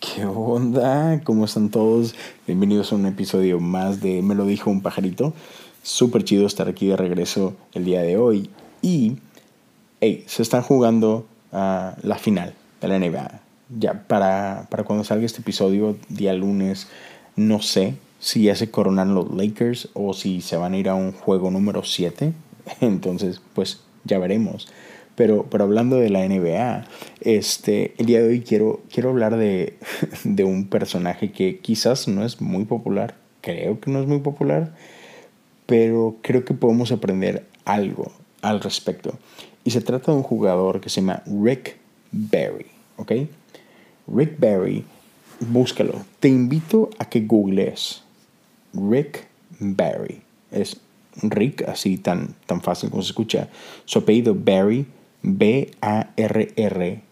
¿Qué onda? ¿Cómo están todos? Bienvenidos a un episodio más de Me lo dijo un pajarito. Súper chido estar aquí de regreso el día de hoy. Y, hey, se están jugando a la final de la NBA. Ya para, para cuando salga este episodio, día lunes, no sé si ya se coronan los Lakers o si se van a ir a un juego número 7. Entonces, pues ya veremos. Pero, pero hablando de la NBA, este, el día de hoy quiero, quiero hablar de, de un personaje que quizás no es muy popular, creo que no es muy popular, pero creo que podemos aprender algo al respecto. Y se trata de un jugador que se llama Rick Barry, ¿ok? Rick Barry, búscalo. Te invito a que googlees Rick Barry. Es Rick, así tan, tan fácil como se escucha. Su apellido Barry, B-A-R-R-Y.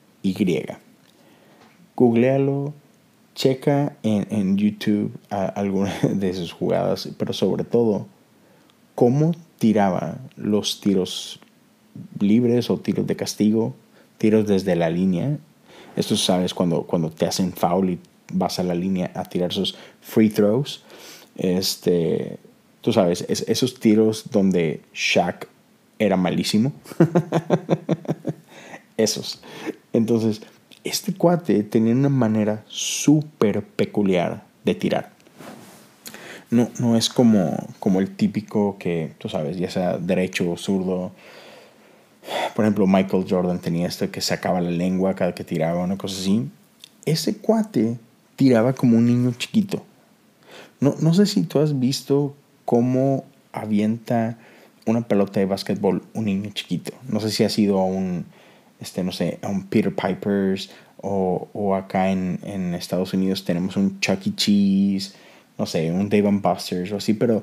Googlealo, checa en, en YouTube algunas de sus jugadas, pero sobre todo, cómo tiraba los tiros libres o tiros de castigo, tiros desde la línea. Esto sabes cuando, cuando te hacen foul y vas a la línea a tirar sus free throws. Este, tú sabes, esos tiros donde Shaq era malísimo. esos. Entonces, este cuate tenía una manera súper peculiar de tirar. No, no es como, como el típico que, tú sabes, ya sea derecho o zurdo. Por ejemplo, Michael Jordan tenía esto que sacaba la lengua cada que tiraba, una cosa así. Ese cuate tiraba como un niño chiquito. No, no sé si tú has visto cómo avienta una pelota de básquetbol un niño chiquito. No sé si ha sido a un, este, no sé, a un Peter Piper's o, o acá en, en, Estados Unidos tenemos un Chuck E. Cheese, no sé, un Dave Buster's o así, pero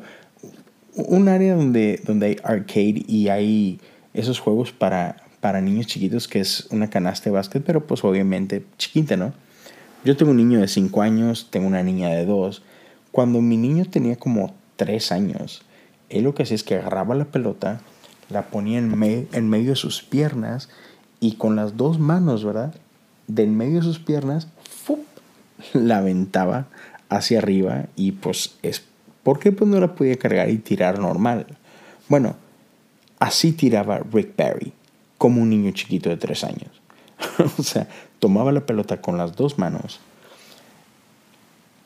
un área donde, donde hay arcade y hay esos juegos para, para niños chiquitos que es una canasta de básquet, pero pues obviamente chiquita, ¿no? Yo tengo un niño de 5 años, tengo una niña de 2. Cuando mi niño tenía como 3 años, él lo que hacía es que agarraba la pelota, la ponía en, en medio de sus piernas y con las dos manos, ¿verdad? De en medio de sus piernas, la aventaba hacia arriba y pues es porque pues no la podía cargar y tirar normal. Bueno, así tiraba Rick Barry, como un niño chiquito de tres años. o sea, tomaba la pelota con las dos manos,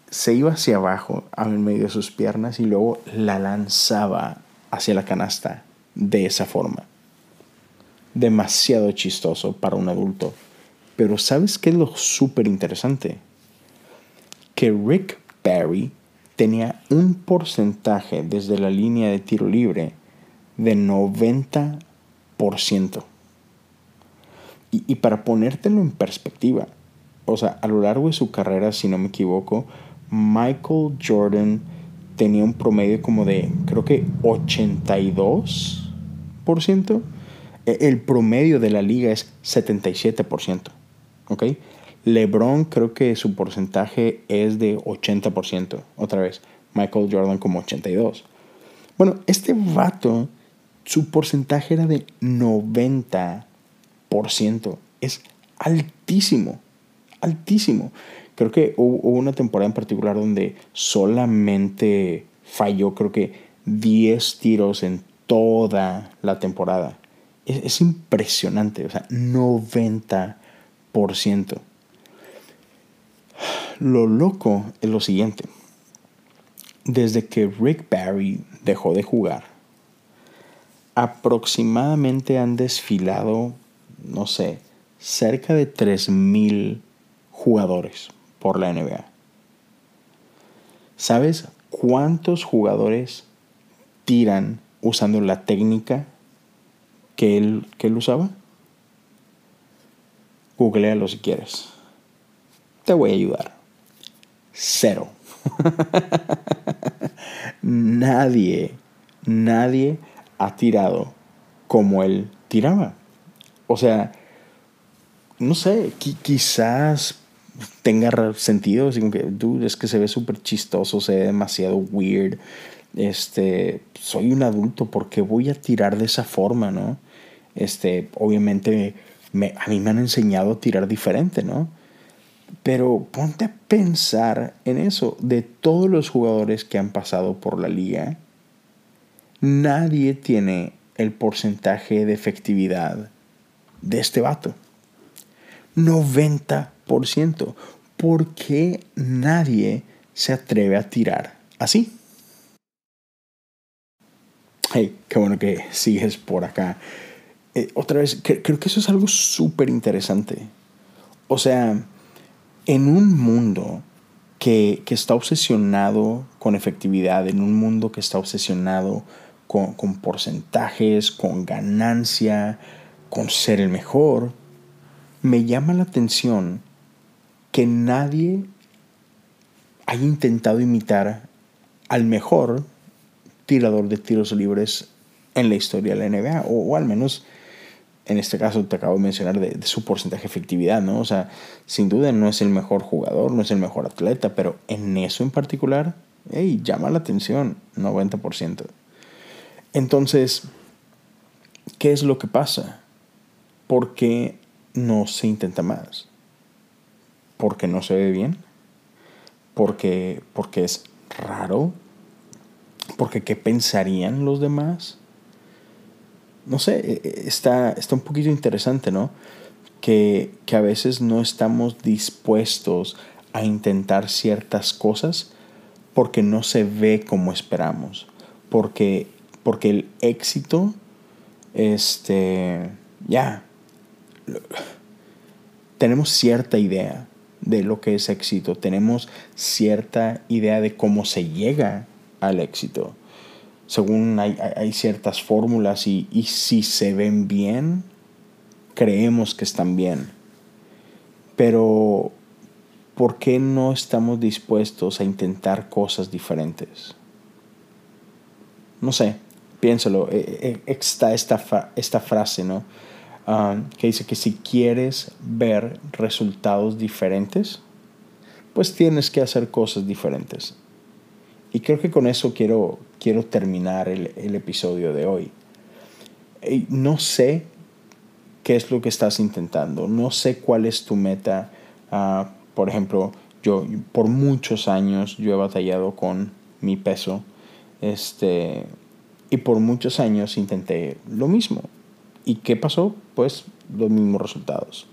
se iba hacia abajo, en medio de sus piernas, y luego la lanzaba hacia la canasta de esa forma. Demasiado chistoso para un adulto. Pero ¿sabes qué es lo súper interesante? Que Rick Barry tenía un porcentaje desde la línea de tiro libre de 90%. Y, y para ponértelo en perspectiva, o sea, a lo largo de su carrera, si no me equivoco, Michael Jordan tenía un promedio como de, creo que 82%. E, el promedio de la liga es 77%. ¿Ok? LeBron creo que su porcentaje es de 80%. Otra vez, Michael Jordan como 82%. Bueno, este vato, su porcentaje era de 90%. Es altísimo. Altísimo. Creo que hubo una temporada en particular donde solamente falló, creo que 10 tiros en toda la temporada. Es, impresionante, o sea, 90%. Lo loco es lo siguiente. Desde que Rick Barry dejó de jugar, aproximadamente han desfilado, no sé, cerca de 3.000 jugadores por la NBA. ¿Sabes cuántos jugadores tiran usando la técnica que él, que él usaba? Googlealo si quieres. Te voy a ayudar. Cero. nadie, nadie ha tirado como él tiraba. O sea, no sé, quizás tenga sentido, como que, dude, es que se ve súper chistoso, se ve demasiado weird. Este, soy un adulto, ¿por qué voy a tirar de esa forma, no? Este, obviamente, me, a mí me han enseñado a tirar diferente, ¿no? Pero ponte a pensar en eso. De todos los jugadores que han pasado por la liga, nadie tiene el porcentaje de efectividad de este vato. 90%. ¿Por qué nadie se atreve a tirar así? Hey, qué bueno que sigues por acá. Eh, otra vez, creo que eso es algo súper interesante. O sea, en un mundo que, está obsesionado con efectividad, en un mundo que está obsesionado con porcentajes, con ganancia, con ser el mejor, me llama la atención que nadie haya intentado imitar al mejor tirador de tiros libres en la historia de la NBA, o, al menos en este caso te acabo de mencionar de, su porcentaje de efectividad, ¿no? O sea, sin duda no es el mejor jugador, no es el mejor atleta, pero en eso en particular, hey, llama la atención, 90%. Entonces, ¿qué es lo que pasa? ¿Por qué no se intenta más? ¿Porque no se ve bien? ¿Porque, porque es raro? ¿Porque qué pensarían los demás? No sé, e, e, está, está un poquito interesante, ¿no? Que, que a veces no estamos dispuestos a intentar ciertas cosas porque no se ve como esperamos. Porque, porque el éxito, este, ya, tenemos cierta idea de lo que es éxito, tenemos cierta idea de cómo se llega al éxito. Según hay, ciertas fórmulas y, y si se ven bien, creemos que están bien. Pero, ¿por qué no estamos dispuestos a intentar cosas diferentes? No sé, piénsalo. E, e, está esta, esta frase, ¿no? Ah, que dice que si quieres ver resultados diferentes, pues tienes que hacer cosas diferentes. Y creo que con eso quiero, quiero terminar el, el episodio de hoy. no sé qué es lo que estás intentando, no sé cuál es tu meta. Ah, por ejemplo, yo por muchos años yo he batallado con mi peso este, y por muchos años intenté lo mismo. ¿Y qué pasó? Pues los mismos resultados.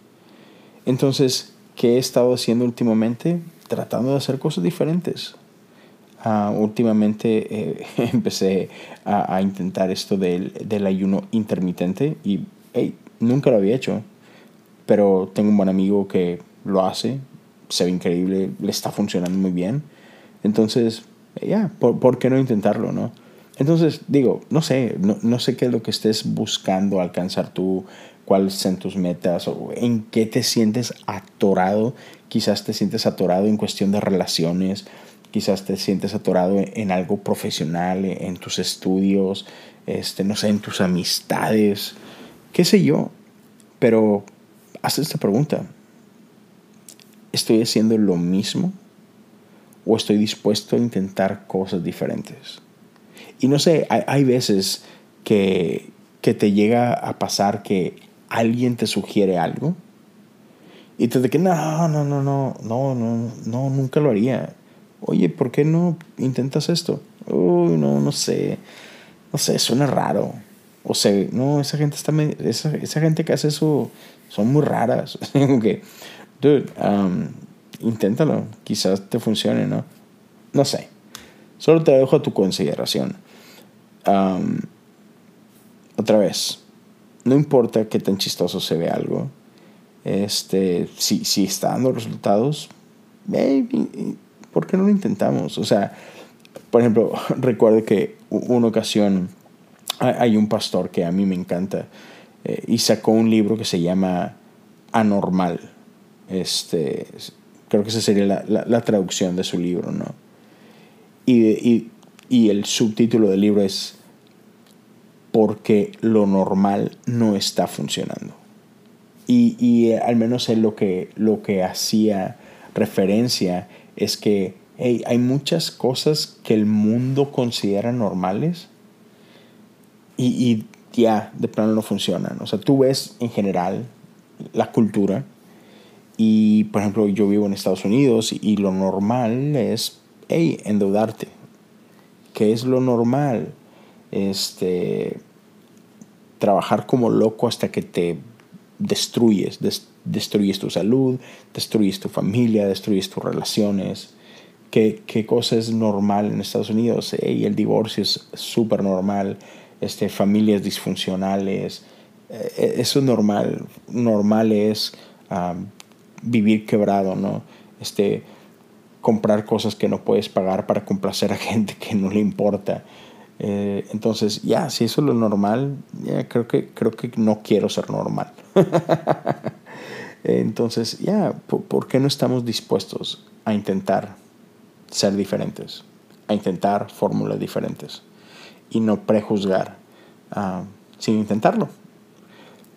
Entonces, ¿qué he estado haciendo últimamente? Tratando de hacer cosas diferentes. Ah, últimamente eh, empecé a, intentar esto del, del, ayuno intermitente y nunca lo había hecho, pero tengo un buen amigo que lo hace, se ve increíble, le está funcionando muy bien. Entonces, ya, ¿por, qué no intentarlo, no? Entonces, digo, no sé, no, no, sé qué es lo que estés buscando alcanzar tú, cuáles son tus metas, o en qué te sientes atorado. Quizás te sientes atorado en cuestión de relaciones, quizás te sientes atorado en algo profesional, en tus estudios, este, no sé, en tus amistades, qué sé yo. Pero haz esta pregunta. ¿Estoy haciendo lo mismo? ¿O estoy dispuesto a intentar cosas diferentes? Y no sé, hay, veces que, que te llega a pasar que alguien te sugiere algo y te dice que no, no, no, no, no, no, no, nunca lo haría oye, ¿por qué no intentas esto? Uy, no, no sé, no sé, suena raro. O sea, no, esa gente está, esa, esa gente que hace eso son muy raras. que, dude, um, inténtalo, quizás te funcione, ¿no? No sé, solo te dejo a tu consideración. Otra vez, no importa qué tan chistoso se ve algo, este, si, si está dando resultados, ¿por qué no lo intentamos? O sea, por ejemplo, recuerdo que una ocasión hay un pastor que a mí me encanta eh, y sacó un libro que se llama Anormal. Este, creo que esa sería la, la, traducción de su libro, ¿no? Y, y, y, el subtítulo del libro es Porque lo normal no está funcionando. Y, y al menos él lo que, lo que hacía referencia es que hay muchas cosas que el mundo considera normales y, ya de plano no funcionan. O sea, tú ves en general la cultura Y, por ejemplo, yo vivo en Estados Unidos y lo normal es, hey, endeudarte. ¿Qué es lo normal? Este, trabajar como loco hasta que te destruyes, destruyes tu salud, destruyes tu familia, destruyes tus relaciones. ¿Qué, qué cosa es normal en Estados Unidos? Hey, el divorcio es súper normal, este, familias disfuncionales, eh, eso es normal. Normal es vivir quebrado, ¿no? Este, comprar cosas que no puedes pagar para complacer a gente que no le importa. Eh, entonces, ya, si eso es lo normal, ya creo, que, creo que no quiero ser normal. entonces, ya, ¿por, qué no estamos dispuestos a intentar ser diferentes? A intentar fórmulas diferentes y no prejuzgar ah, sin intentarlo.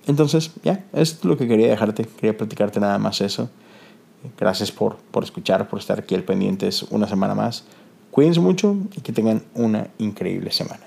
Entonces, ya, es lo que quería dejarte. Quería platicarte nada más eso. Gracias por, por escuchar, por estar aquí al pendientes una semana más. Cuídense mucho y que tengan una increíble semana.